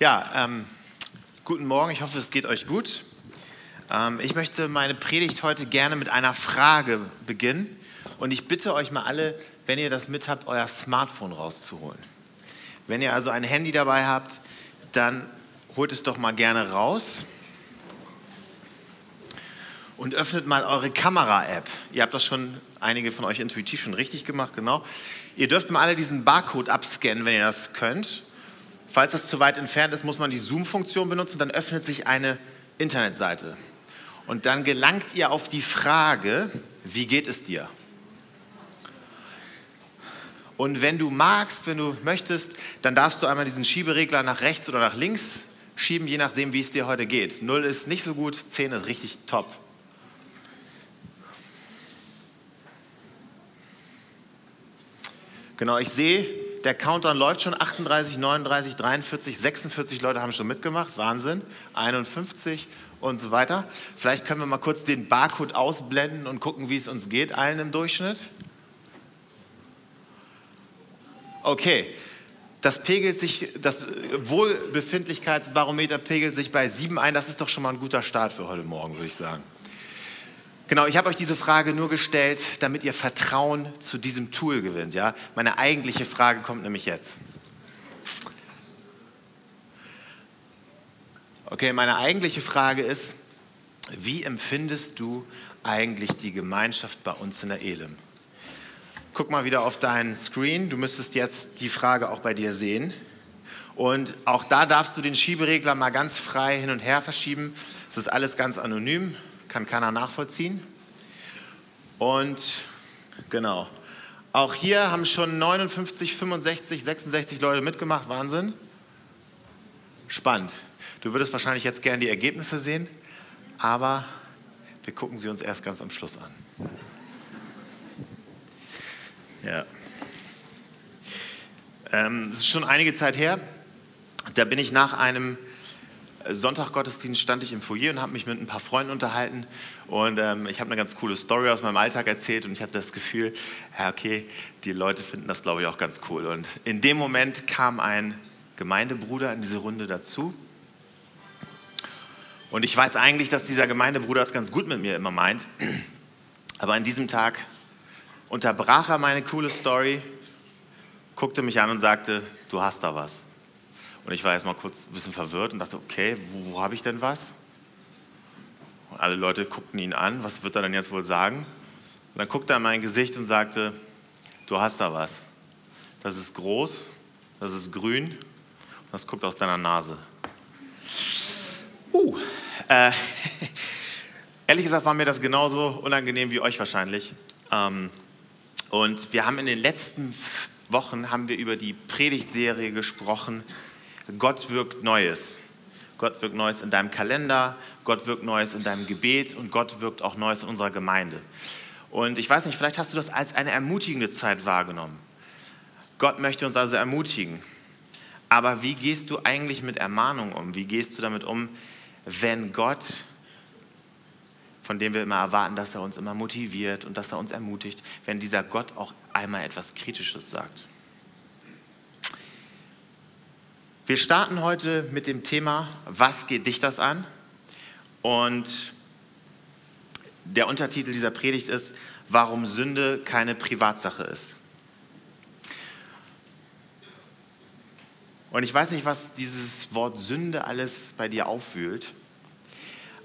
Ja, ähm, guten Morgen, ich hoffe, es geht euch gut. Ähm, ich möchte meine Predigt heute gerne mit einer Frage beginnen. Und ich bitte euch mal alle, wenn ihr das mit habt, euer Smartphone rauszuholen. Wenn ihr also ein Handy dabei habt, dann holt es doch mal gerne raus und öffnet mal eure Kamera-App. Ihr habt das schon, einige von euch intuitiv schon richtig gemacht, genau. Ihr dürft mal alle diesen Barcode abscannen, wenn ihr das könnt. Falls das zu weit entfernt ist, muss man die Zoom-Funktion benutzen, dann öffnet sich eine Internetseite. Und dann gelangt ihr auf die Frage, wie geht es dir? Und wenn du magst, wenn du möchtest, dann darfst du einmal diesen Schieberegler nach rechts oder nach links schieben, je nachdem, wie es dir heute geht. Null ist nicht so gut, zehn ist richtig top. Genau, ich sehe, der Countdown läuft schon. 38, 39, 43, 46 Leute haben schon mitgemacht. Wahnsinn. 51 und so weiter. Vielleicht können wir mal kurz den Barcode ausblenden und gucken, wie es uns geht, allen im Durchschnitt. Okay, das pegelt sich, das Wohlbefindlichkeitsbarometer pegelt sich bei 7 ein. Das ist doch schon mal ein guter Start für heute Morgen, würde ich sagen. Genau, ich habe euch diese Frage nur gestellt, damit ihr Vertrauen zu diesem Tool gewinnt. Ja? Meine eigentliche Frage kommt nämlich jetzt. Okay, meine eigentliche Frage ist, wie empfindest du eigentlich die Gemeinschaft bei uns in der Elim? Guck mal wieder auf deinen Screen. Du müsstest jetzt die Frage auch bei dir sehen. Und auch da darfst du den Schieberegler mal ganz frei hin und her verschieben. Es ist alles ganz anonym kann keiner nachvollziehen. Und genau, auch hier haben schon 59, 65, 66 Leute mitgemacht. Wahnsinn. Spannend. Du würdest wahrscheinlich jetzt gerne die Ergebnisse sehen, aber wir gucken sie uns erst ganz am Schluss an. Ja. Ähm, es ist schon einige Zeit her. Da bin ich nach einem Sonntaggottesdienst stand ich im Foyer und habe mich mit ein paar Freunden unterhalten und ähm, ich habe eine ganz coole Story aus meinem Alltag erzählt und ich hatte das Gefühl, okay, die Leute finden das glaube ich auch ganz cool. Und in dem Moment kam ein Gemeindebruder in diese Runde dazu und ich weiß eigentlich, dass dieser Gemeindebruder es ganz gut mit mir immer meint, aber an diesem Tag unterbrach er meine coole Story, guckte mich an und sagte, du hast da was. Und ich war erstmal kurz ein bisschen verwirrt und dachte, okay, wo, wo habe ich denn was? Und alle Leute guckten ihn an, was wird er denn jetzt wohl sagen? Und dann guckte er in mein Gesicht und sagte, du hast da was. Das ist groß, das ist grün und das guckt aus deiner Nase. Uh, äh, ehrlich gesagt war mir das genauso unangenehm wie euch wahrscheinlich. Ähm, und wir haben in den letzten Wochen haben wir über die Predigtserie gesprochen, Gott wirkt Neues. Gott wirkt Neues in deinem Kalender, Gott wirkt Neues in deinem Gebet und Gott wirkt auch Neues in unserer Gemeinde. Und ich weiß nicht, vielleicht hast du das als eine ermutigende Zeit wahrgenommen. Gott möchte uns also ermutigen. Aber wie gehst du eigentlich mit Ermahnung um? Wie gehst du damit um, wenn Gott, von dem wir immer erwarten, dass er uns immer motiviert und dass er uns ermutigt, wenn dieser Gott auch einmal etwas Kritisches sagt? Wir starten heute mit dem Thema, was geht dich das an? Und der Untertitel dieser Predigt ist, warum Sünde keine Privatsache ist. Und ich weiß nicht, was dieses Wort Sünde alles bei dir aufwühlt,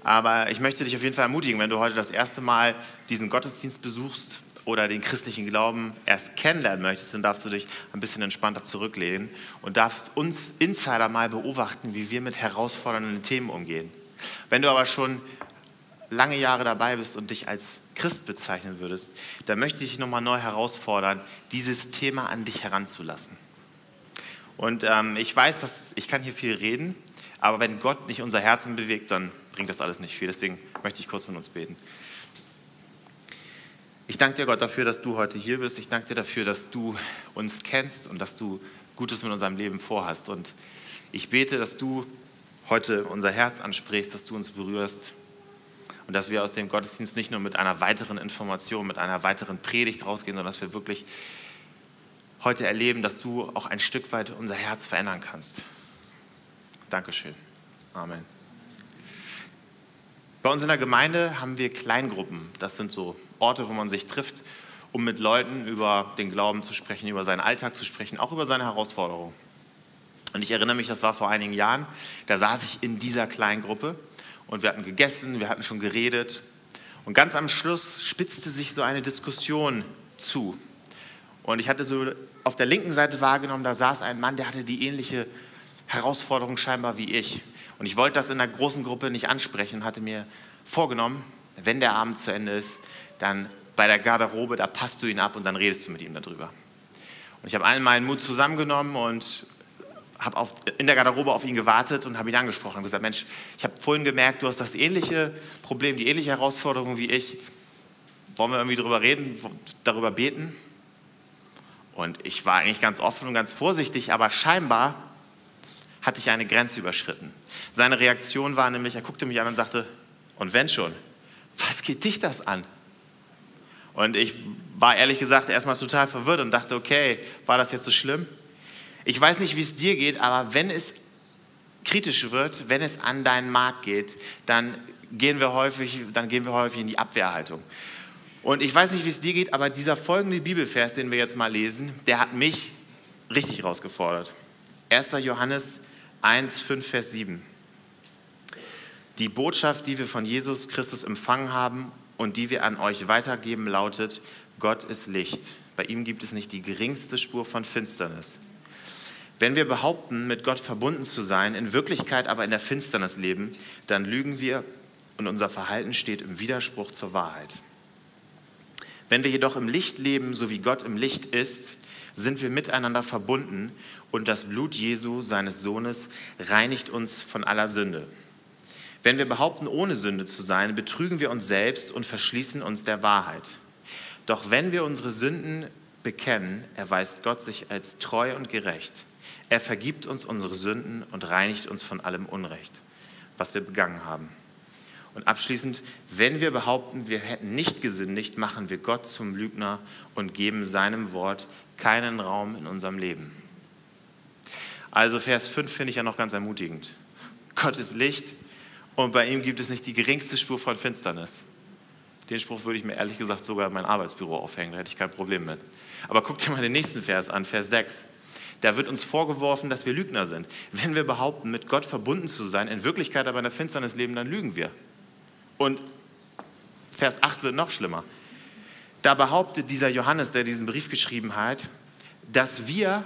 aber ich möchte dich auf jeden Fall ermutigen, wenn du heute das erste Mal diesen Gottesdienst besuchst oder den christlichen Glauben erst kennenlernen möchtest, dann darfst du dich ein bisschen entspannter zurücklehnen und darfst uns Insider mal beobachten, wie wir mit herausfordernden Themen umgehen. Wenn du aber schon lange Jahre dabei bist und dich als Christ bezeichnen würdest, dann möchte ich dich nochmal neu herausfordern, dieses Thema an dich heranzulassen. Und ähm, ich weiß, dass ich kann hier viel reden, aber wenn Gott nicht unser Herzen bewegt, dann bringt das alles nicht viel. Deswegen möchte ich kurz mit uns beten. Ich danke dir, Gott, dafür, dass du heute hier bist. Ich danke dir dafür, dass du uns kennst und dass du Gutes mit unserem Leben vorhast. Und ich bete, dass du heute unser Herz ansprichst, dass du uns berührst und dass wir aus dem Gottesdienst nicht nur mit einer weiteren Information, mit einer weiteren Predigt rausgehen, sondern dass wir wirklich heute erleben, dass du auch ein Stück weit unser Herz verändern kannst. Dankeschön. Amen. Bei uns in der Gemeinde haben wir Kleingruppen. Das sind so Orte, wo man sich trifft, um mit Leuten über den Glauben zu sprechen, über seinen Alltag zu sprechen, auch über seine Herausforderungen. Und ich erinnere mich, das war vor einigen Jahren, da saß ich in dieser Kleingruppe und wir hatten gegessen, wir hatten schon geredet. Und ganz am Schluss spitzte sich so eine Diskussion zu. Und ich hatte so auf der linken Seite wahrgenommen, da saß ein Mann, der hatte die ähnliche Herausforderung scheinbar wie ich. Und ich wollte das in der großen Gruppe nicht ansprechen, hatte mir vorgenommen, wenn der Abend zu Ende ist, dann bei der Garderobe, da passt du ihn ab und dann redest du mit ihm darüber. Und ich habe allen meinen Mut zusammengenommen und habe in der Garderobe auf ihn gewartet und habe ihn angesprochen und gesagt, Mensch, ich habe vorhin gemerkt, du hast das ähnliche Problem, die ähnliche Herausforderung wie ich. Wollen wir irgendwie darüber reden, darüber beten? Und ich war eigentlich ganz offen und ganz vorsichtig, aber scheinbar hatte ich eine Grenze überschritten. Seine Reaktion war nämlich, er guckte mich an und sagte, und wenn schon, was geht dich das an? Und ich war ehrlich gesagt erstmal total verwirrt und dachte, okay, war das jetzt so schlimm? Ich weiß nicht, wie es dir geht, aber wenn es kritisch wird, wenn es an deinen Markt geht, dann gehen wir häufig, dann gehen wir häufig in die Abwehrhaltung. Und ich weiß nicht, wie es dir geht, aber dieser folgende Bibelvers, den wir jetzt mal lesen, der hat mich richtig rausgefordert. 1. Johannes 1, 5, Vers 7. Die Botschaft, die wir von Jesus Christus empfangen haben und die wir an euch weitergeben, lautet, Gott ist Licht. Bei ihm gibt es nicht die geringste Spur von Finsternis. Wenn wir behaupten, mit Gott verbunden zu sein, in Wirklichkeit aber in der Finsternis leben, dann lügen wir und unser Verhalten steht im Widerspruch zur Wahrheit. Wenn wir jedoch im Licht leben, so wie Gott im Licht ist, sind wir miteinander verbunden und das Blut Jesu, seines Sohnes, reinigt uns von aller Sünde. Wenn wir behaupten, ohne Sünde zu sein, betrügen wir uns selbst und verschließen uns der Wahrheit. Doch wenn wir unsere Sünden bekennen, erweist Gott sich als treu und gerecht er vergibt uns unsere Sünden und reinigt uns von allem Unrecht, was wir begangen haben. Und abschließend, wenn wir behaupten, wir hätten nicht gesündigt, machen wir Gott zum Lügner und geben seinem Wort keinen Raum in unserem Leben. Also Vers 5 finde ich ja noch ganz ermutigend. Gott ist Licht und bei ihm gibt es nicht die geringste Spur von Finsternis. Den Spruch würde ich mir ehrlich gesagt sogar in mein Arbeitsbüro aufhängen, da hätte ich kein Problem mit. Aber guck dir mal den nächsten Vers an, Vers 6. Da wird uns vorgeworfen, dass wir Lügner sind. Wenn wir behaupten, mit Gott verbunden zu sein, in Wirklichkeit aber in der Finsternis leben, dann lügen wir. Und Vers 8 wird noch schlimmer. Da behauptet dieser Johannes, der diesen Brief geschrieben hat, dass wir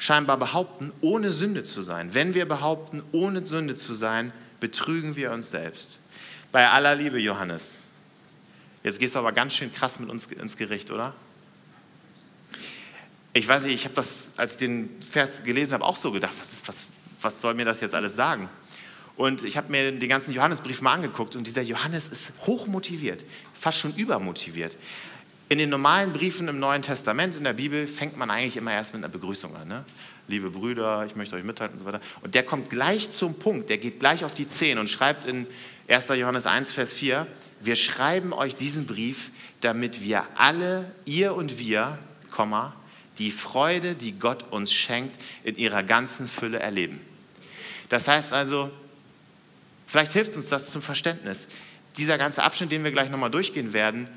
scheinbar behaupten, ohne Sünde zu sein. Wenn wir behaupten, ohne Sünde zu sein, betrügen wir uns selbst. Bei aller Liebe, Johannes. Jetzt gehst du aber ganz schön krass mit uns ins Gericht, oder? ich weiß nicht, ich habe das, als ich den Vers gelesen habe, auch so gedacht, was, was, was soll mir das jetzt alles sagen? Und ich habe mir den ganzen Johannesbrief mal angeguckt und dieser Johannes ist hochmotiviert, fast schon übermotiviert. In den normalen Briefen im Neuen Testament, in der Bibel, fängt man eigentlich immer erst mit einer Begrüßung an. Ne? Liebe Brüder, ich möchte euch mitteilen und so weiter. Und der kommt gleich zum Punkt, der geht gleich auf die Zehen und schreibt in 1. Johannes 1, Vers 4, wir schreiben euch diesen Brief, damit wir alle, ihr und wir, Komma, die Freude, die Gott uns schenkt, in ihrer ganzen Fülle erleben. Das heißt also, vielleicht hilft uns das zum Verständnis. Dieser ganze Abschnitt, den wir gleich nochmal durchgehen werden,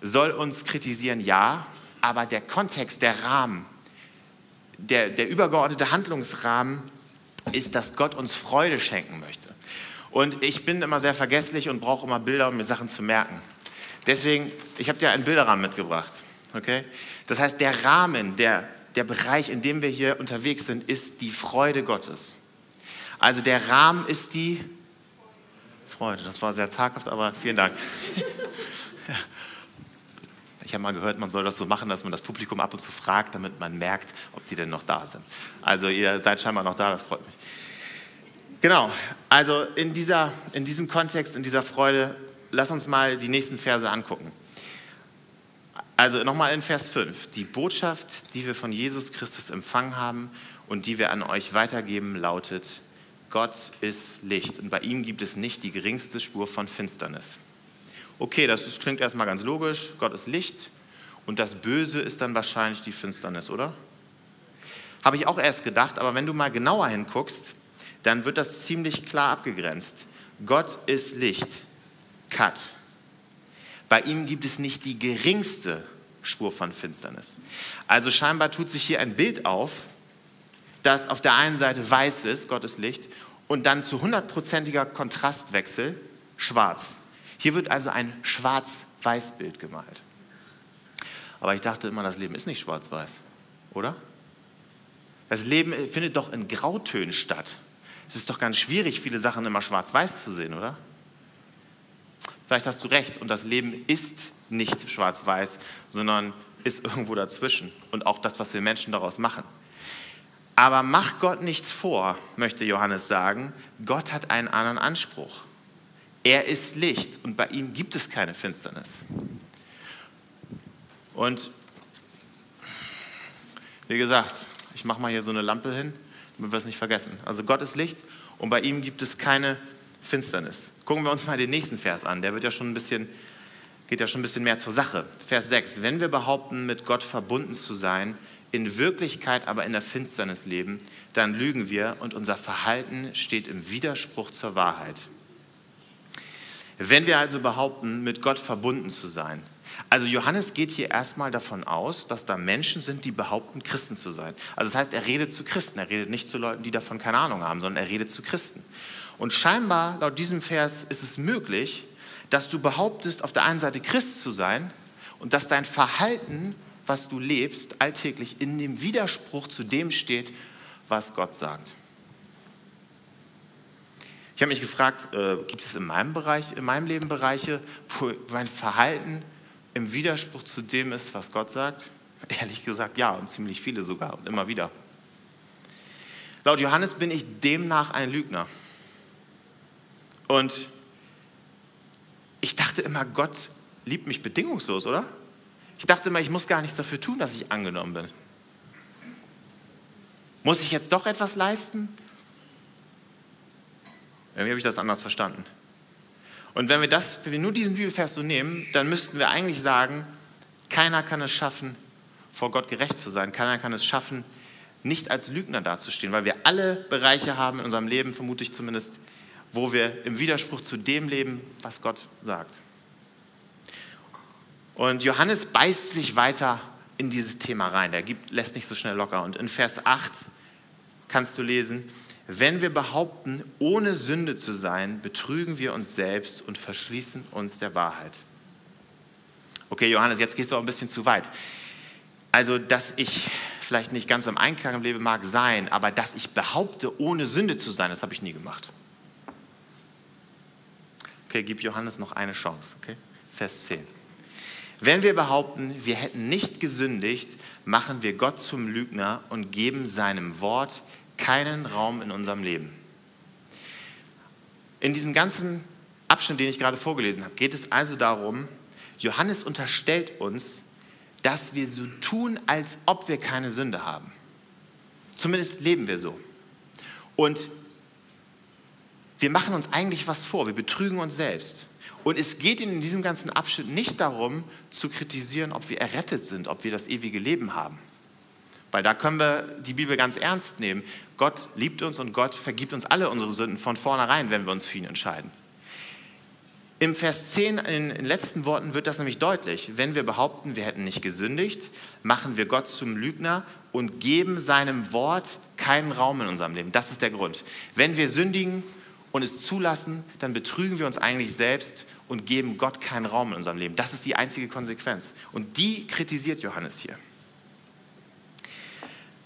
soll uns kritisieren, ja, aber der Kontext, der Rahmen, der, der übergeordnete Handlungsrahmen ist, dass Gott uns Freude schenken möchte. Und ich bin immer sehr vergesslich und brauche immer Bilder, um mir Sachen zu merken. Deswegen, ich habe dir einen Bilderrahmen mitgebracht. Okay? Das heißt, der Rahmen, der, der Bereich, in dem wir hier unterwegs sind, ist die Freude Gottes. Also der Rahmen ist die Freude. Das war sehr zaghaft, aber vielen Dank. Ich habe mal gehört, man soll das so machen, dass man das Publikum ab und zu fragt, damit man merkt, ob die denn noch da sind. Also ihr seid scheinbar noch da, das freut mich. Genau, also in, dieser, in diesem Kontext, in dieser Freude, lass uns mal die nächsten Verse angucken. Also nochmal in Vers 5. Die Botschaft, die wir von Jesus Christus empfangen haben und die wir an euch weitergeben, lautet, Gott ist Licht und bei ihm gibt es nicht die geringste Spur von Finsternis. Okay, das klingt erstmal ganz logisch. Gott ist Licht und das Böse ist dann wahrscheinlich die Finsternis, oder? Habe ich auch erst gedacht, aber wenn du mal genauer hinguckst, dann wird das ziemlich klar abgegrenzt. Gott ist Licht. Cut. Bei ihm gibt es nicht die geringste Spur von Finsternis. Also scheinbar tut sich hier ein Bild auf, das auf der einen Seite weiß ist, Gott ist Licht, und dann zu hundertprozentiger Kontrastwechsel schwarz. Hier wird also ein schwarz-weiß-Bild gemalt. Aber ich dachte immer, das Leben ist nicht schwarz-weiß, oder? Das Leben findet doch in Grautönen statt. Es ist doch ganz schwierig, viele Sachen immer schwarz-weiß zu sehen, oder? Vielleicht hast du recht und das Leben ist nicht schwarz-weiß, sondern ist irgendwo dazwischen und auch das, was wir Menschen daraus machen. Aber mach Gott nichts vor, möchte Johannes sagen. Gott hat einen anderen Anspruch. Er ist Licht und bei ihm gibt es keine Finsternis. Und wie gesagt, ich mache mal hier so eine Lampe hin, damit wir es nicht vergessen. Also Gott ist Licht und bei ihm gibt es keine Finsternis. Gucken wir uns mal den nächsten Vers an. Der wird ja schon ein bisschen, geht ja schon ein bisschen mehr zur Sache. Vers 6. Wenn wir behaupten, mit Gott verbunden zu sein, in Wirklichkeit aber in der Finsternis leben, dann lügen wir und unser Verhalten steht im Widerspruch zur Wahrheit. Wenn wir also behaupten, mit Gott verbunden zu sein, also Johannes geht hier erstmal davon aus, dass da Menschen sind, die behaupten, Christen zu sein. Also das heißt, er redet zu Christen, er redet nicht zu Leuten, die davon keine Ahnung haben, sondern er redet zu Christen. Und scheinbar, laut diesem Vers, ist es möglich, dass du behauptest, auf der einen Seite Christ zu sein und dass dein Verhalten, was du lebst, alltäglich in dem Widerspruch zu dem steht, was Gott sagt. Ich habe mich gefragt, äh, gibt es in meinem Bereich, in meinem Leben Bereiche, wo mein Verhalten im Widerspruch zu dem ist, was Gott sagt? Ehrlich gesagt, ja, und ziemlich viele sogar und immer wieder. Laut Johannes bin ich demnach ein Lügner. Und ich dachte immer, Gott liebt mich bedingungslos, oder? Ich dachte immer, ich muss gar nichts dafür tun, dass ich angenommen bin. Muss ich jetzt doch etwas leisten? Irgendwie habe ich das anders verstanden. Und wenn wir, das, wenn wir nur diesen Bibelvers so nehmen, dann müssten wir eigentlich sagen, keiner kann es schaffen, vor Gott gerecht zu sein. Keiner kann es schaffen, nicht als Lügner dazustehen, weil wir alle Bereiche haben in unserem Leben, vermute ich zumindest, wo wir im Widerspruch zu dem leben, was Gott sagt. Und Johannes beißt sich weiter in dieses Thema rein. Der gibt, lässt nicht so schnell locker. Und in Vers 8 kannst du lesen, wenn wir behaupten, ohne Sünde zu sein, betrügen wir uns selbst und verschließen uns der Wahrheit. Okay, Johannes, jetzt gehst du auch ein bisschen zu weit. Also, dass ich vielleicht nicht ganz im Einklang im Leben mag sein, aber dass ich behaupte, ohne Sünde zu sein, das habe ich nie gemacht. Okay, gib Johannes noch eine Chance. Okay? Vers 10. Wenn wir behaupten, wir hätten nicht gesündigt, machen wir Gott zum Lügner und geben seinem Wort keinen Raum in unserem Leben. In diesem ganzen Abschnitt, den ich gerade vorgelesen habe, geht es also darum, Johannes unterstellt uns, dass wir so tun, als ob wir keine Sünde haben. Zumindest leben wir so. Und wir machen uns eigentlich was vor, wir betrügen uns selbst. Und es geht in diesem ganzen Abschnitt nicht darum, zu kritisieren, ob wir errettet sind, ob wir das ewige Leben haben. Weil da können wir die Bibel ganz ernst nehmen. Gott liebt uns und Gott vergibt uns alle unsere Sünden von vornherein, wenn wir uns für ihn entscheiden. Im Vers 10, in den letzten Worten, wird das nämlich deutlich. Wenn wir behaupten, wir hätten nicht gesündigt, machen wir Gott zum Lügner und geben seinem Wort keinen Raum in unserem Leben. Das ist der Grund. Wenn wir sündigen, und es zulassen, dann betrügen wir uns eigentlich selbst und geben Gott keinen Raum in unserem Leben. Das ist die einzige Konsequenz. Und die kritisiert Johannes hier.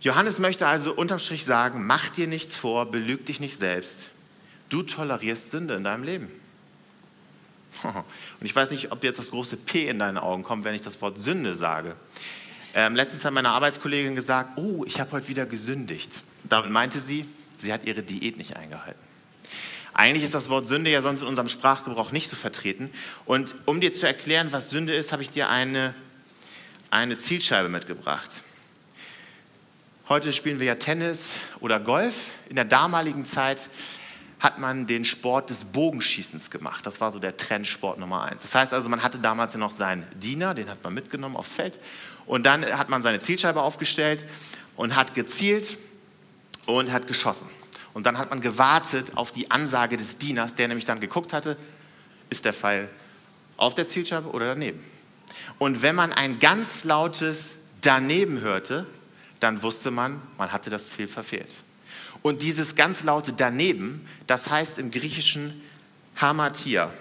Johannes möchte also unterm Strich sagen, mach dir nichts vor, belüg dich nicht selbst. Du tolerierst Sünde in deinem Leben. Und ich weiß nicht, ob jetzt das große P in deinen Augen kommt, wenn ich das Wort Sünde sage. Ähm, letztens hat meine Arbeitskollegin gesagt, oh, ich habe heute wieder gesündigt. Damit meinte sie, sie hat ihre Diät nicht eingehalten. Eigentlich ist das Wort Sünde ja sonst in unserem Sprachgebrauch nicht so vertreten. Und um dir zu erklären, was Sünde ist, habe ich dir eine, eine Zielscheibe mitgebracht. Heute spielen wir ja Tennis oder Golf. In der damaligen Zeit hat man den Sport des Bogenschießens gemacht. Das war so der Trendsport Nummer eins. Das heißt also, man hatte damals ja noch seinen Diener, den hat man mitgenommen aufs Feld. Und dann hat man seine Zielscheibe aufgestellt und hat gezielt und hat geschossen. Und dann hat man gewartet auf die Ansage des Dieners, der nämlich dann geguckt hatte, ist der Pfeil auf der Zielscheibe oder daneben. Und wenn man ein ganz lautes daneben hörte, dann wusste man, man hatte das Ziel verfehlt. Und dieses ganz laute daneben, das heißt im Griechischen Hamatia.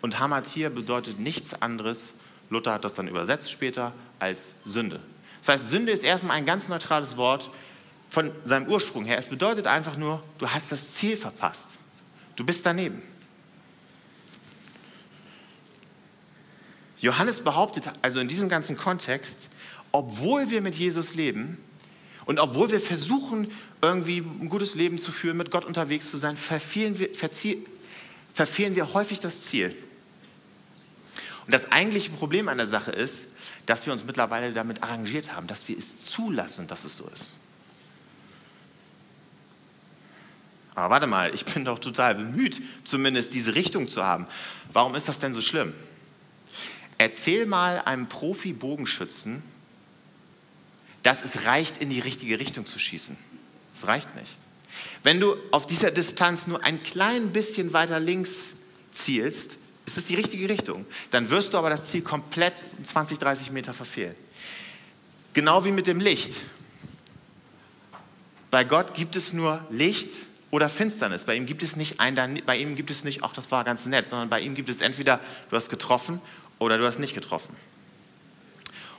Und Hamatia bedeutet nichts anderes, Luther hat das dann übersetzt später, als Sünde. Das heißt, Sünde ist erstmal ein ganz neutrales Wort von seinem Ursprung her. Es bedeutet einfach nur, du hast das Ziel verpasst. Du bist daneben. Johannes behauptet also in diesem ganzen Kontext, obwohl wir mit Jesus leben und obwohl wir versuchen, irgendwie ein gutes Leben zu führen, mit Gott unterwegs zu sein, verfehlen wir, verfehlen wir häufig das Ziel. Und das eigentliche Problem an der Sache ist, dass wir uns mittlerweile damit arrangiert haben, dass wir es zulassen, dass es so ist. Aber warte mal, ich bin doch total bemüht, zumindest diese Richtung zu haben. Warum ist das denn so schlimm? Erzähl mal einem Profi-Bogenschützen, dass es reicht, in die richtige Richtung zu schießen. Es reicht nicht. Wenn du auf dieser Distanz nur ein klein bisschen weiter links zielst, ist es die richtige Richtung. Dann wirst du aber das Ziel komplett 20, 30 Meter verfehlen. Genau wie mit dem Licht. Bei Gott gibt es nur Licht oder Finsternis. Bei ihm gibt es nicht ein, bei ihm gibt es nicht, ach, das war ganz nett, sondern bei ihm gibt es entweder, du hast getroffen oder du hast nicht getroffen.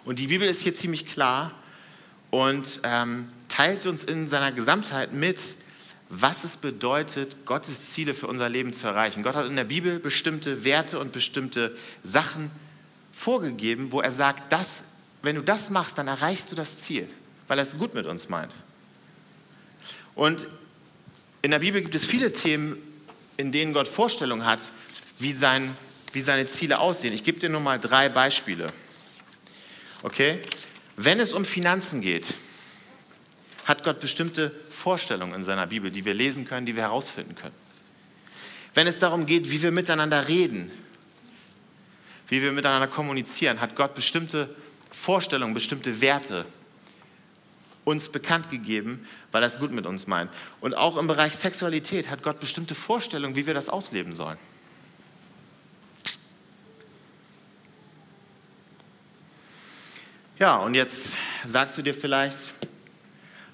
Und die Bibel ist hier ziemlich klar und ähm, teilt uns in seiner Gesamtheit mit, was es bedeutet, Gottes Ziele für unser Leben zu erreichen. Gott hat in der Bibel bestimmte Werte und bestimmte Sachen vorgegeben, wo er sagt, dass, wenn du das machst, dann erreichst du das Ziel, weil er es gut mit uns meint. Und in der Bibel gibt es viele Themen, in denen Gott Vorstellungen hat, wie, sein, wie seine Ziele aussehen. Ich gebe dir nur mal drei Beispiele. Okay? Wenn es um Finanzen geht, hat Gott bestimmte Vorstellungen in seiner Bibel, die wir lesen können, die wir herausfinden können. Wenn es darum geht, wie wir miteinander reden, wie wir miteinander kommunizieren, hat Gott bestimmte Vorstellungen, bestimmte Werte uns bekannt gegeben, weil er es gut mit uns meint. Und auch im Bereich Sexualität hat Gott bestimmte Vorstellungen, wie wir das ausleben sollen. Ja, und jetzt sagst du dir vielleicht,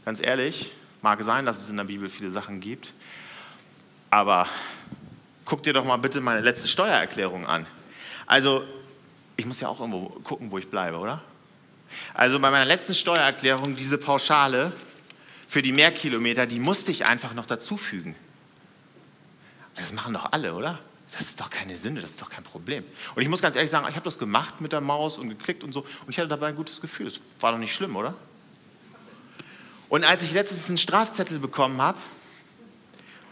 ganz ehrlich, Mag sein, dass es in der Bibel viele Sachen gibt, aber guck dir doch mal bitte meine letzte Steuererklärung an. Also, ich muss ja auch irgendwo gucken, wo ich bleibe, oder? Also bei meiner letzten Steuererklärung, diese Pauschale für die Mehrkilometer, die musste ich einfach noch dazufügen. Das machen doch alle, oder? Das ist doch keine Sünde, das ist doch kein Problem. Und ich muss ganz ehrlich sagen, ich habe das gemacht mit der Maus und geklickt und so und ich hatte dabei ein gutes Gefühl. Das war doch nicht schlimm, oder? Und als ich letztens einen Strafzettel bekommen habe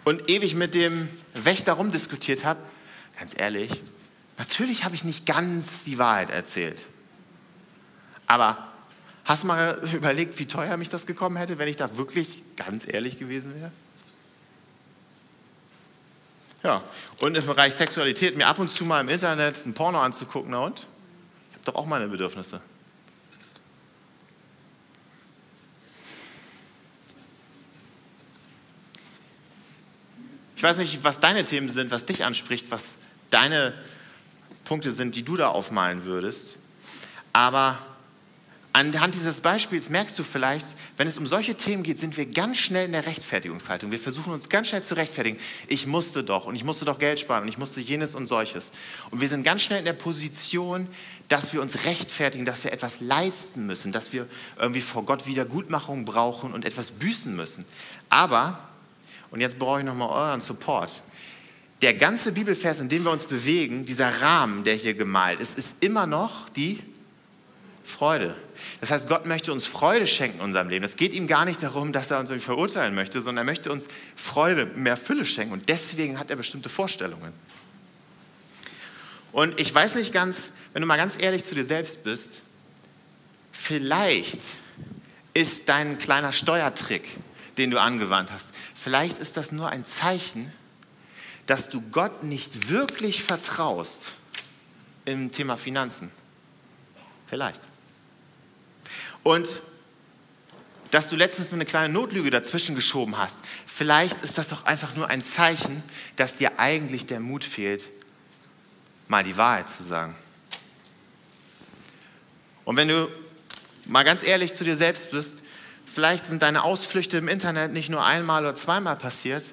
und ewig mit dem Wächter rumdiskutiert habe, ganz ehrlich, natürlich habe ich nicht ganz die Wahrheit erzählt. Aber hast du mal überlegt, wie teuer mich das gekommen hätte, wenn ich da wirklich ganz ehrlich gewesen wäre? Ja, und im Bereich Sexualität mir ab und zu mal im Internet ein Porno anzugucken, na und? Ich habe doch auch meine Bedürfnisse. Ich weiß nicht, was deine Themen sind, was dich anspricht, was deine Punkte sind, die du da aufmalen würdest. Aber anhand dieses Beispiels merkst du vielleicht, wenn es um solche Themen geht, sind wir ganz schnell in der Rechtfertigungshaltung. Wir versuchen uns ganz schnell zu rechtfertigen. Ich musste doch und ich musste doch Geld sparen und ich musste jenes und solches. Und wir sind ganz schnell in der Position, dass wir uns rechtfertigen, dass wir etwas leisten müssen, dass wir irgendwie vor Gott Wiedergutmachung brauchen und etwas büßen müssen. Aber und jetzt brauche ich nochmal euren Support. Der ganze Bibelvers, in dem wir uns bewegen, dieser Rahmen, der hier gemalt ist, ist immer noch die Freude. Das heißt, Gott möchte uns Freude schenken in unserem Leben. Es geht ihm gar nicht darum, dass er uns irgendwie verurteilen möchte, sondern er möchte uns Freude, mehr Fülle schenken. Und deswegen hat er bestimmte Vorstellungen. Und ich weiß nicht ganz, wenn du mal ganz ehrlich zu dir selbst bist, vielleicht ist dein kleiner Steuertrick, den du angewandt hast, Vielleicht ist das nur ein Zeichen, dass du Gott nicht wirklich vertraust im Thema Finanzen. Vielleicht. Und dass du letztens eine kleine Notlüge dazwischen geschoben hast. Vielleicht ist das doch einfach nur ein Zeichen, dass dir eigentlich der Mut fehlt, mal die Wahrheit zu sagen. Und wenn du mal ganz ehrlich zu dir selbst bist, vielleicht sind deine Ausflüchte im Internet nicht nur einmal oder zweimal passiert,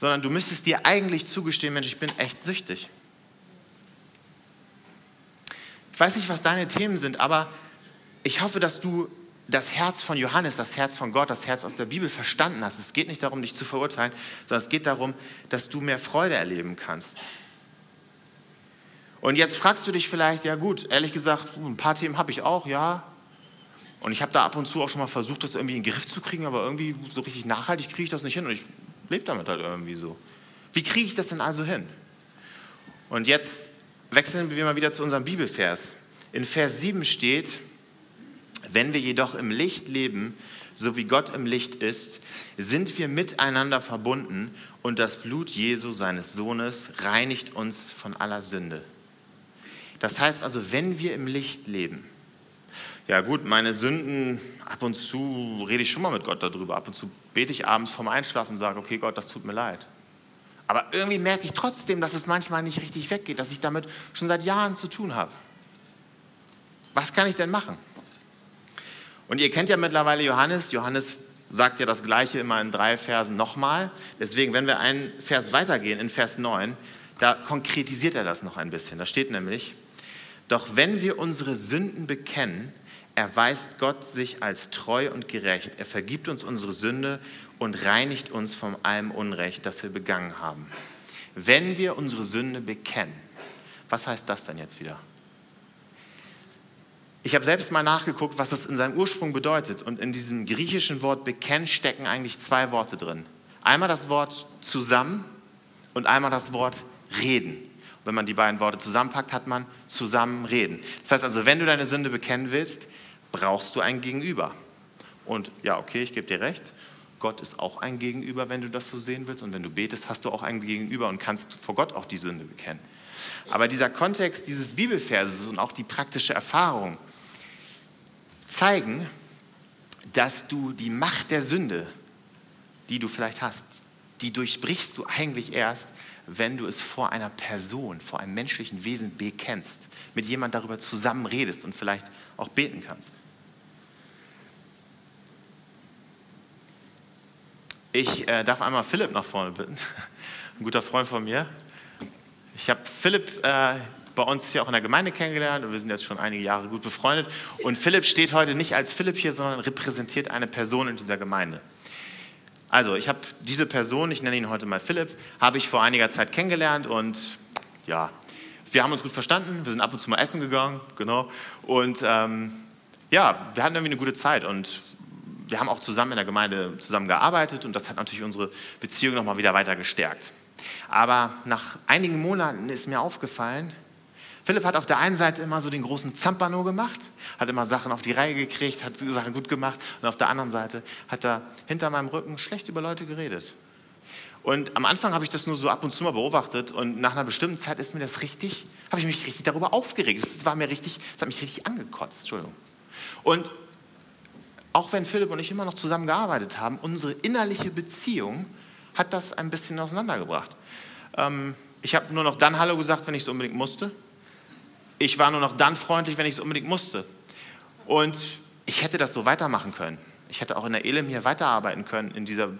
sondern du müsstest dir eigentlich zugestehen, Mensch, ich bin echt süchtig. Ich weiß nicht, was deine Themen sind, aber ich hoffe, dass du das Herz von Johannes, das Herz von Gott, das Herz aus der Bibel verstanden hast. Es geht nicht darum, dich zu verurteilen, sondern es geht darum, dass du mehr Freude erleben kannst. Und jetzt fragst du dich vielleicht, ja gut, ehrlich gesagt, ein paar Themen habe ich auch, ja. Und ich habe da ab und zu auch schon mal versucht, das irgendwie in den Griff zu kriegen, aber irgendwie so richtig nachhaltig kriege ich das nicht hin und ich lebe damit halt irgendwie so. Wie kriege ich das denn also hin? Und jetzt wechseln wir mal wieder zu unserem Bibelvers. In Vers 7 steht, wenn wir jedoch im Licht leben, so wie Gott im Licht ist, sind wir miteinander verbunden und das Blut Jesu, seines Sohnes, reinigt uns von aller Sünde. Das heißt also, wenn wir im Licht leben, ja gut, meine Sünden, ab und zu rede ich schon mal mit Gott darüber, ab und zu bete ich abends vorm Einschlafen und sage, okay Gott, das tut mir leid. Aber irgendwie merke ich trotzdem, dass es manchmal nicht richtig weggeht, dass ich damit schon seit Jahren zu tun habe. Was kann ich denn machen? Und ihr kennt ja mittlerweile Johannes. Johannes sagt ja das Gleiche immer in drei Versen nochmal. Deswegen, wenn wir einen Vers weitergehen, in Vers 9, da konkretisiert er das noch ein bisschen. Da steht nämlich, doch wenn wir unsere Sünden bekennen, erweist Gott sich als treu und gerecht. Er vergibt uns unsere Sünde und reinigt uns von allem Unrecht, das wir begangen haben. Wenn wir unsere Sünde bekennen, was heißt das denn jetzt wieder? Ich habe selbst mal nachgeguckt, was das in seinem Ursprung bedeutet. Und in diesem griechischen Wort bekennen stecken eigentlich zwei Worte drin. Einmal das Wort zusammen und einmal das Wort reden. Wenn man die beiden Worte zusammenpackt, hat man zusammen reden. Das heißt also, wenn du deine Sünde bekennen willst, brauchst du ein Gegenüber. Und ja, okay, ich gebe dir recht. Gott ist auch ein Gegenüber, wenn du das so sehen willst. Und wenn du betest, hast du auch ein Gegenüber und kannst vor Gott auch die Sünde bekennen. Aber dieser Kontext dieses Bibelverses und auch die praktische Erfahrung zeigen, dass du die Macht der Sünde, die du vielleicht hast, die durchbrichst du eigentlich erst, wenn du es vor einer Person, vor einem menschlichen Wesen bekennst, mit jemand darüber zusammen redest und vielleicht auch beten kannst. Ich äh, darf einmal Philipp nach vorne bitten, ein guter Freund von mir. Ich habe Philipp äh, bei uns hier auch in der Gemeinde kennengelernt und wir sind jetzt schon einige Jahre gut befreundet. Und Philipp steht heute nicht als Philipp hier, sondern repräsentiert eine Person in dieser Gemeinde. Also, ich habe diese Person, ich nenne ihn heute mal Philipp, habe ich vor einiger Zeit kennengelernt und ja, wir haben uns gut verstanden, wir sind ab und zu mal essen gegangen, genau. Und ähm, ja, wir hatten irgendwie eine gute Zeit und wir haben auch zusammen in der Gemeinde zusammengearbeitet und das hat natürlich unsere Beziehung nochmal wieder weiter gestärkt. Aber nach einigen Monaten ist mir aufgefallen, Philipp hat auf der einen Seite immer so den großen Zampano gemacht, hat immer Sachen auf die Reihe gekriegt, hat Sachen gut gemacht und auf der anderen Seite hat er hinter meinem Rücken schlecht über Leute geredet. Und am Anfang habe ich das nur so ab und zu mal beobachtet und nach einer bestimmten Zeit ist mir das richtig, habe ich mich richtig darüber aufgeregt. Das war mir richtig, das hat mich richtig angekotzt, Entschuldigung. Und auch wenn Philipp und ich immer noch zusammen gearbeitet haben, unsere innerliche Beziehung hat das ein bisschen auseinandergebracht. Ähm, ich habe nur noch dann Hallo gesagt, wenn ich es unbedingt musste. Ich war nur noch dann freundlich, wenn ich es unbedingt musste. Und ich hätte das so weitermachen können. Ich hätte auch in der Elim hier weiterarbeiten können in dieser,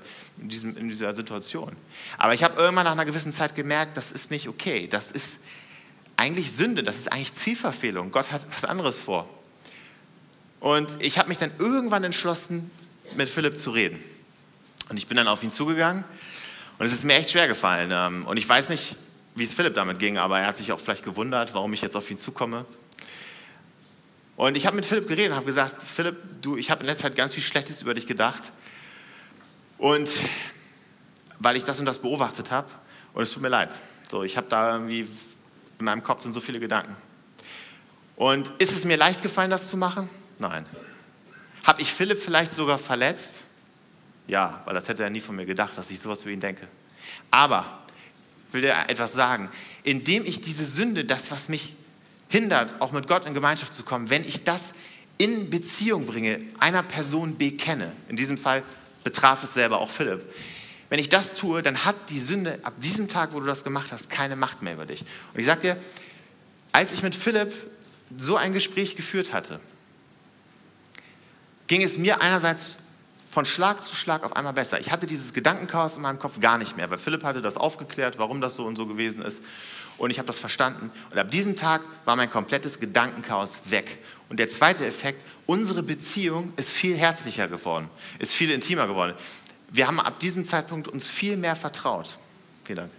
in, diesem, in dieser Situation. Aber ich habe irgendwann nach einer gewissen Zeit gemerkt, das ist nicht okay. Das ist eigentlich Sünde, das ist eigentlich Zielverfehlung. Gott hat was anderes vor. Und ich habe mich dann irgendwann entschlossen, mit Philipp zu reden. Und ich bin dann auf ihn zugegangen und es ist mir echt schwer gefallen. Ähm, und ich weiß nicht, wie es Philipp damit ging, aber er hat sich auch vielleicht gewundert, warum ich jetzt auf ihn zukomme. Und ich habe mit Philipp geredet und habe gesagt, Philipp, du, ich habe in letzter Zeit ganz viel Schlechtes über dich gedacht. Und weil ich das und das beobachtet habe, und es tut mir leid. So, ich habe da irgendwie, in meinem Kopf sind so viele Gedanken. Und ist es mir leicht gefallen, das zu machen? Nein. Habe ich Philipp vielleicht sogar verletzt? Ja, weil das hätte er nie von mir gedacht, dass ich sowas für ihn denke. Aber will dir etwas sagen. Indem ich diese Sünde, das, was mich hindert, auch mit Gott in Gemeinschaft zu kommen, wenn ich das in Beziehung bringe, einer Person bekenne, in diesem Fall betraf es selber auch Philipp, wenn ich das tue, dann hat die Sünde ab diesem Tag, wo du das gemacht hast, keine Macht mehr über dich. Und ich sage dir, als ich mit Philipp so ein Gespräch geführt hatte, ging es mir einerseits von Schlag zu Schlag auf einmal besser. Ich hatte dieses Gedankenchaos in meinem Kopf gar nicht mehr, weil Philipp hatte das aufgeklärt, warum das so und so gewesen ist. Und ich habe das verstanden. Und ab diesem Tag war mein komplettes Gedankenchaos weg. Und der zweite Effekt, unsere Beziehung ist viel herzlicher geworden, ist viel intimer geworden. Wir haben ab diesem Zeitpunkt uns viel mehr vertraut. Vielen Dank.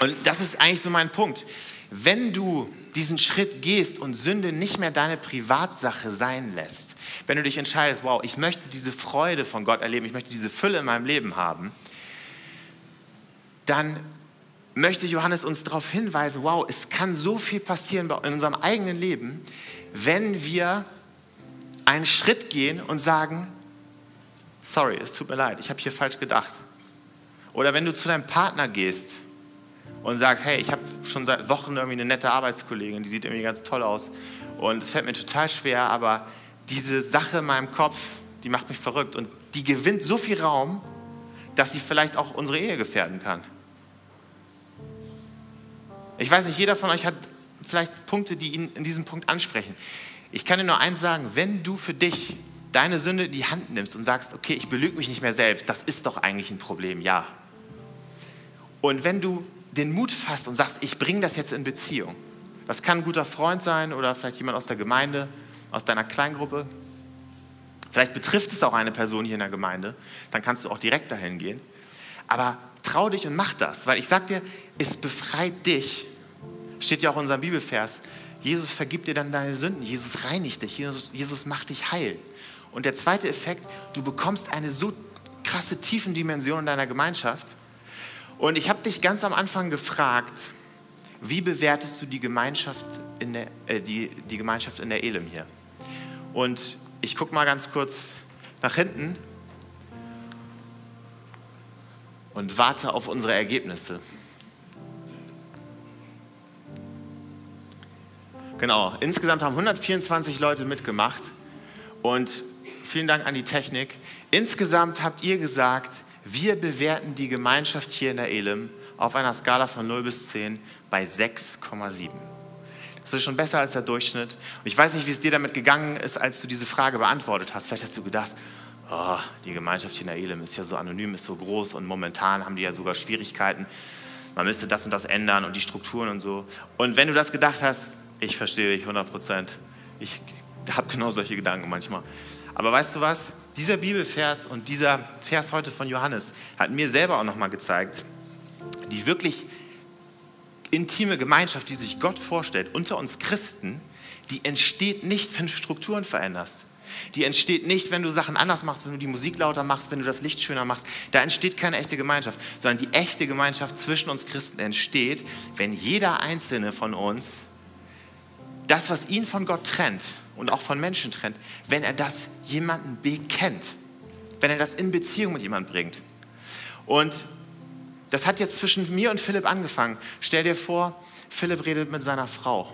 Und das ist eigentlich so mein Punkt. Wenn du diesen Schritt gehst und Sünde nicht mehr deine Privatsache sein lässt, wenn du dich entscheidest, wow, ich möchte diese Freude von Gott erleben, ich möchte diese Fülle in meinem Leben haben, dann möchte Johannes uns darauf hinweisen, wow, es kann so viel passieren in unserem eigenen Leben, wenn wir einen Schritt gehen und sagen, sorry, es tut mir leid, ich habe hier falsch gedacht. Oder wenn du zu deinem Partner gehst und sagst, hey, ich habe schon seit Wochen irgendwie eine nette Arbeitskollegin, die sieht irgendwie ganz toll aus und es fällt mir total schwer, aber diese Sache in meinem Kopf, die macht mich verrückt und die gewinnt so viel Raum, dass sie vielleicht auch unsere Ehe gefährden kann. Ich weiß nicht, jeder von euch hat vielleicht Punkte, die ihn in diesem Punkt ansprechen. Ich kann dir nur eins sagen, wenn du für dich deine Sünde in die Hand nimmst und sagst, okay, ich belüge mich nicht mehr selbst, das ist doch eigentlich ein Problem, ja. Und wenn du den Mut fasst und sagst, ich bringe das jetzt in Beziehung, das kann ein guter Freund sein oder vielleicht jemand aus der Gemeinde, aus deiner Kleingruppe, vielleicht betrifft es auch eine Person hier in der Gemeinde, dann kannst du auch direkt dahin gehen. Aber trau dich und mach das, weil ich sag dir, es befreit dich Steht ja auch in unserem Bibelvers. Jesus vergibt dir dann deine Sünden. Jesus reinigt dich. Jesus, Jesus macht dich heil. Und der zweite Effekt, du bekommst eine so krasse Tiefendimension in deiner Gemeinschaft. Und ich habe dich ganz am Anfang gefragt, wie bewertest du die Gemeinschaft in der, äh, die, die Gemeinschaft in der Elim hier? Und ich gucke mal ganz kurz nach hinten und warte auf unsere Ergebnisse. Genau, insgesamt haben 124 Leute mitgemacht und vielen Dank an die Technik. Insgesamt habt ihr gesagt, wir bewerten die Gemeinschaft hier in der Elim auf einer Skala von 0 bis 10 bei 6,7. Das ist schon besser als der Durchschnitt. Und ich weiß nicht, wie es dir damit gegangen ist, als du diese Frage beantwortet hast. Vielleicht hast du gedacht, oh, die Gemeinschaft hier in der Elim ist ja so anonym, ist so groß und momentan haben die ja sogar Schwierigkeiten. Man müsste das und das ändern und die Strukturen und so. Und wenn du das gedacht hast, ich verstehe dich 100 Prozent. Ich habe genau solche Gedanken manchmal. Aber weißt du was? Dieser Bibelvers und dieser Vers heute von Johannes hat mir selber auch nochmal gezeigt, die wirklich intime Gemeinschaft, die sich Gott vorstellt, unter uns Christen, die entsteht nicht, wenn du Strukturen veränderst. Die entsteht nicht, wenn du Sachen anders machst, wenn du die Musik lauter machst, wenn du das Licht schöner machst. Da entsteht keine echte Gemeinschaft, sondern die echte Gemeinschaft zwischen uns Christen entsteht, wenn jeder einzelne von uns das, was ihn von Gott trennt und auch von Menschen trennt, wenn er das jemanden bekennt, wenn er das in Beziehung mit jemandem bringt. Und das hat jetzt zwischen mir und Philipp angefangen. Stell dir vor, Philipp redet mit seiner Frau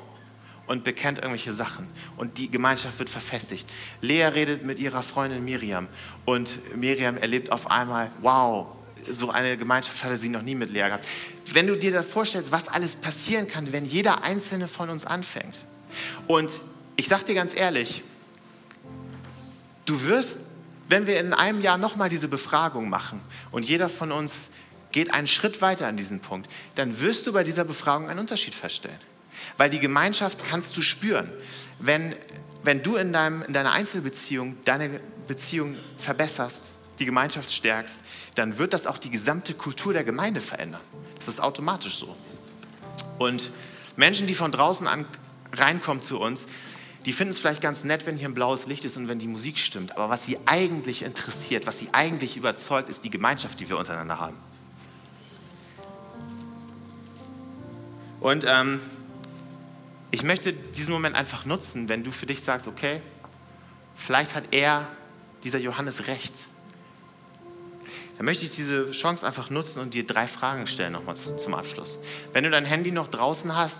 und bekennt irgendwelche Sachen und die Gemeinschaft wird verfestigt. Lea redet mit ihrer Freundin Miriam und Miriam erlebt auf einmal, wow, so eine Gemeinschaft hatte sie noch nie mit Lea gehabt. Wenn du dir das vorstellst, was alles passieren kann, wenn jeder einzelne von uns anfängt. Und ich sage dir ganz ehrlich, du wirst, wenn wir in einem Jahr nochmal diese Befragung machen und jeder von uns geht einen Schritt weiter an diesem Punkt, dann wirst du bei dieser Befragung einen Unterschied feststellen. Weil die Gemeinschaft kannst du spüren. Wenn, wenn du in, deinem, in deiner Einzelbeziehung deine Beziehung verbesserst, die Gemeinschaft stärkst, dann wird das auch die gesamte Kultur der Gemeinde verändern. Das ist automatisch so. Und Menschen, die von draußen an, reinkommen zu uns, die finden es vielleicht ganz nett, wenn hier ein blaues Licht ist und wenn die Musik stimmt. Aber was sie eigentlich interessiert, was sie eigentlich überzeugt, ist die Gemeinschaft, die wir untereinander haben. Und ähm, ich möchte diesen Moment einfach nutzen, wenn du für dich sagst, okay, vielleicht hat er, dieser Johannes, recht. dann möchte ich diese Chance einfach nutzen und dir drei Fragen stellen nochmal zum Abschluss. Wenn du dein Handy noch draußen hast,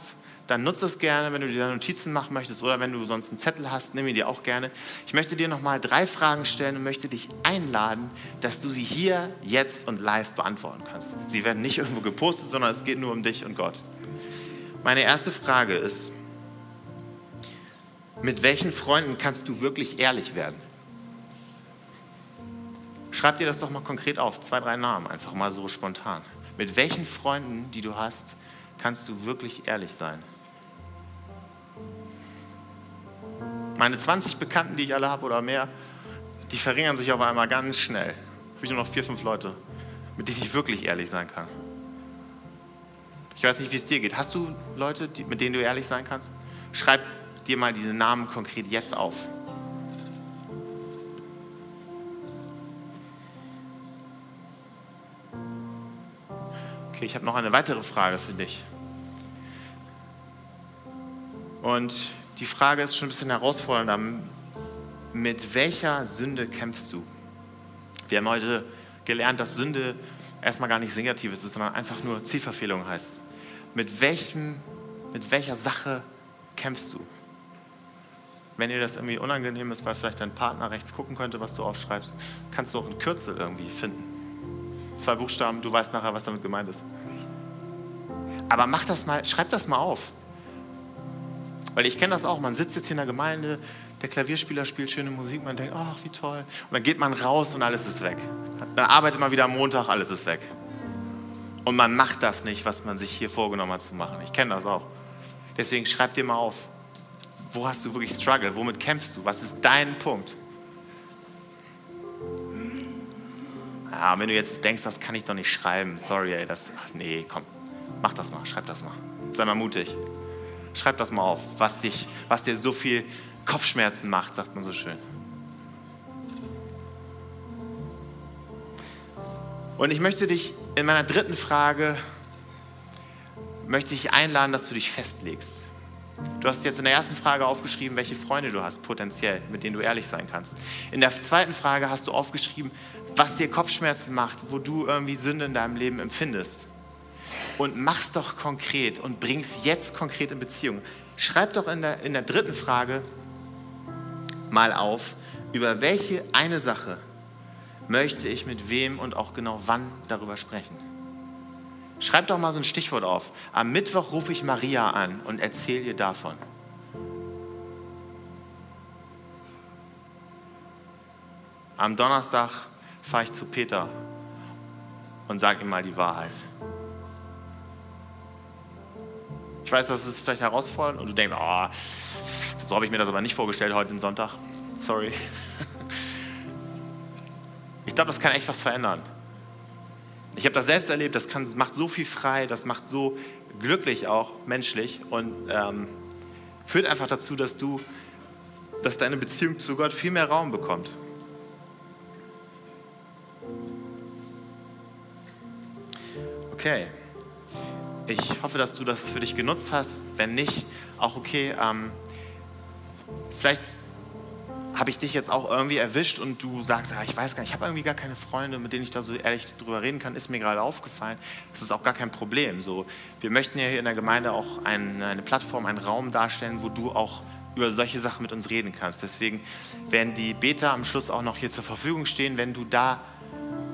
dann nutze es gerne, wenn du dir Notizen machen möchtest oder wenn du sonst einen Zettel hast, nimm ihn dir auch gerne. Ich möchte dir nochmal drei Fragen stellen und möchte dich einladen, dass du sie hier, jetzt und live beantworten kannst. Sie werden nicht irgendwo gepostet, sondern es geht nur um dich und Gott. Meine erste Frage ist, mit welchen Freunden kannst du wirklich ehrlich werden? Schreib dir das doch mal konkret auf, zwei, drei Namen, einfach mal so spontan. Mit welchen Freunden, die du hast, kannst du wirklich ehrlich sein? Meine 20 Bekannten, die ich alle habe oder mehr, die verringern sich auf einmal ganz schnell. Ich habe nur noch vier, fünf Leute, mit denen ich wirklich ehrlich sein kann. Ich weiß nicht, wie es dir geht. Hast du Leute, die, mit denen du ehrlich sein kannst? Schreib dir mal diese Namen konkret jetzt auf. Okay, ich habe noch eine weitere Frage für dich. Und die Frage ist schon ein bisschen herausfordernder. Mit welcher Sünde kämpfst du? Wir haben heute gelernt, dass Sünde erstmal gar nichts Negatives ist, sondern einfach nur Zielverfehlung heißt. Mit, welchem, mit welcher Sache kämpfst du? Wenn dir das irgendwie unangenehm ist, weil vielleicht dein Partner rechts gucken könnte, was du aufschreibst, kannst du auch ein Kürzel irgendwie finden. Zwei Buchstaben, du weißt nachher, was damit gemeint ist. Aber mach das mal, schreib das mal auf. Weil ich kenne das auch, man sitzt jetzt hier in der Gemeinde, der Klavierspieler spielt schöne Musik, man denkt, ach, wie toll. Und dann geht man raus und alles ist weg. Dann arbeitet man wieder am Montag, alles ist weg. Und man macht das nicht, was man sich hier vorgenommen hat zu machen. Ich kenne das auch. Deswegen schreib dir mal auf, wo hast du wirklich Struggle? Womit kämpfst du? Was ist dein Punkt? Ja, wenn du jetzt denkst, das kann ich doch nicht schreiben, sorry, ey, das, ach, nee, komm, mach das mal, schreib das mal. Sei mal mutig. Schreib das mal auf, was, dich, was dir so viel Kopfschmerzen macht, sagt man so schön. Und ich möchte dich in meiner dritten Frage, möchte ich einladen, dass du dich festlegst. Du hast jetzt in der ersten Frage aufgeschrieben, welche Freunde du hast, potenziell, mit denen du ehrlich sein kannst. In der zweiten Frage hast du aufgeschrieben, was dir Kopfschmerzen macht, wo du irgendwie Sünde in deinem Leben empfindest und mach's doch konkret und bring's jetzt konkret in Beziehung. Schreib doch in der, in der dritten Frage mal auf, über welche eine Sache möchte ich mit wem und auch genau wann darüber sprechen. Schreib doch mal so ein Stichwort auf. Am Mittwoch rufe ich Maria an und erzähle ihr davon. Am Donnerstag fahre ich zu Peter und sage ihm mal die Wahrheit. Ich weiß, das ist vielleicht herausfordernd und du denkst, oh, so habe ich mir das aber nicht vorgestellt heute den Sonntag. Sorry. Ich glaube, das kann echt was verändern. Ich habe das selbst erlebt, das, kann, macht so viel frei, das macht so glücklich auch menschlich und ähm, führt einfach dazu, dass du, dass deine Beziehung zu Gott viel mehr Raum bekommt. Okay. Ich hoffe, dass du das für dich genutzt hast. Wenn nicht, auch okay. Ähm, vielleicht habe ich dich jetzt auch irgendwie erwischt und du sagst, ja, ich weiß gar nicht, ich habe irgendwie gar keine Freunde, mit denen ich da so ehrlich drüber reden kann, ist mir gerade aufgefallen. Das ist auch gar kein Problem. So, wir möchten ja hier in der Gemeinde auch ein, eine Plattform, einen Raum darstellen, wo du auch über solche Sachen mit uns reden kannst. Deswegen werden die Beta am Schluss auch noch hier zur Verfügung stehen. Wenn du da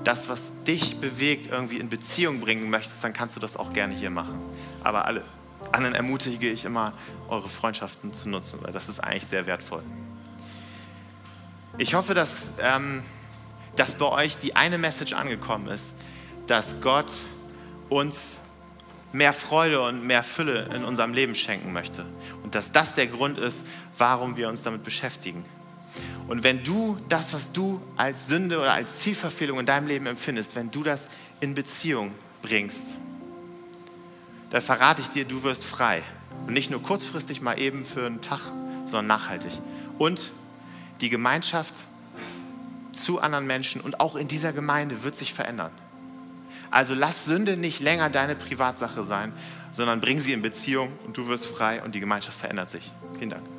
das, was dich bewegt, irgendwie in Beziehung bringen möchtest, dann kannst du das auch gerne hier machen. Aber alle anderen ermutige ich immer, eure Freundschaften zu nutzen, weil das ist eigentlich sehr wertvoll. Ich hoffe, dass, ähm, dass bei euch die eine Message angekommen ist, dass Gott uns mehr Freude und mehr Fülle in unserem Leben schenken möchte. Und dass das der Grund ist, warum wir uns damit beschäftigen. Und wenn du das, was du als Sünde oder als Zielverfehlung in deinem Leben empfindest, wenn du das in Beziehung bringst, dann verrate ich dir, du wirst frei. Und nicht nur kurzfristig mal eben für einen Tag, sondern nachhaltig. Und die Gemeinschaft zu anderen Menschen und auch in dieser Gemeinde wird sich verändern. Also lass Sünde nicht länger deine Privatsache sein, sondern bring sie in Beziehung und du wirst frei und die Gemeinschaft verändert sich. Vielen Dank.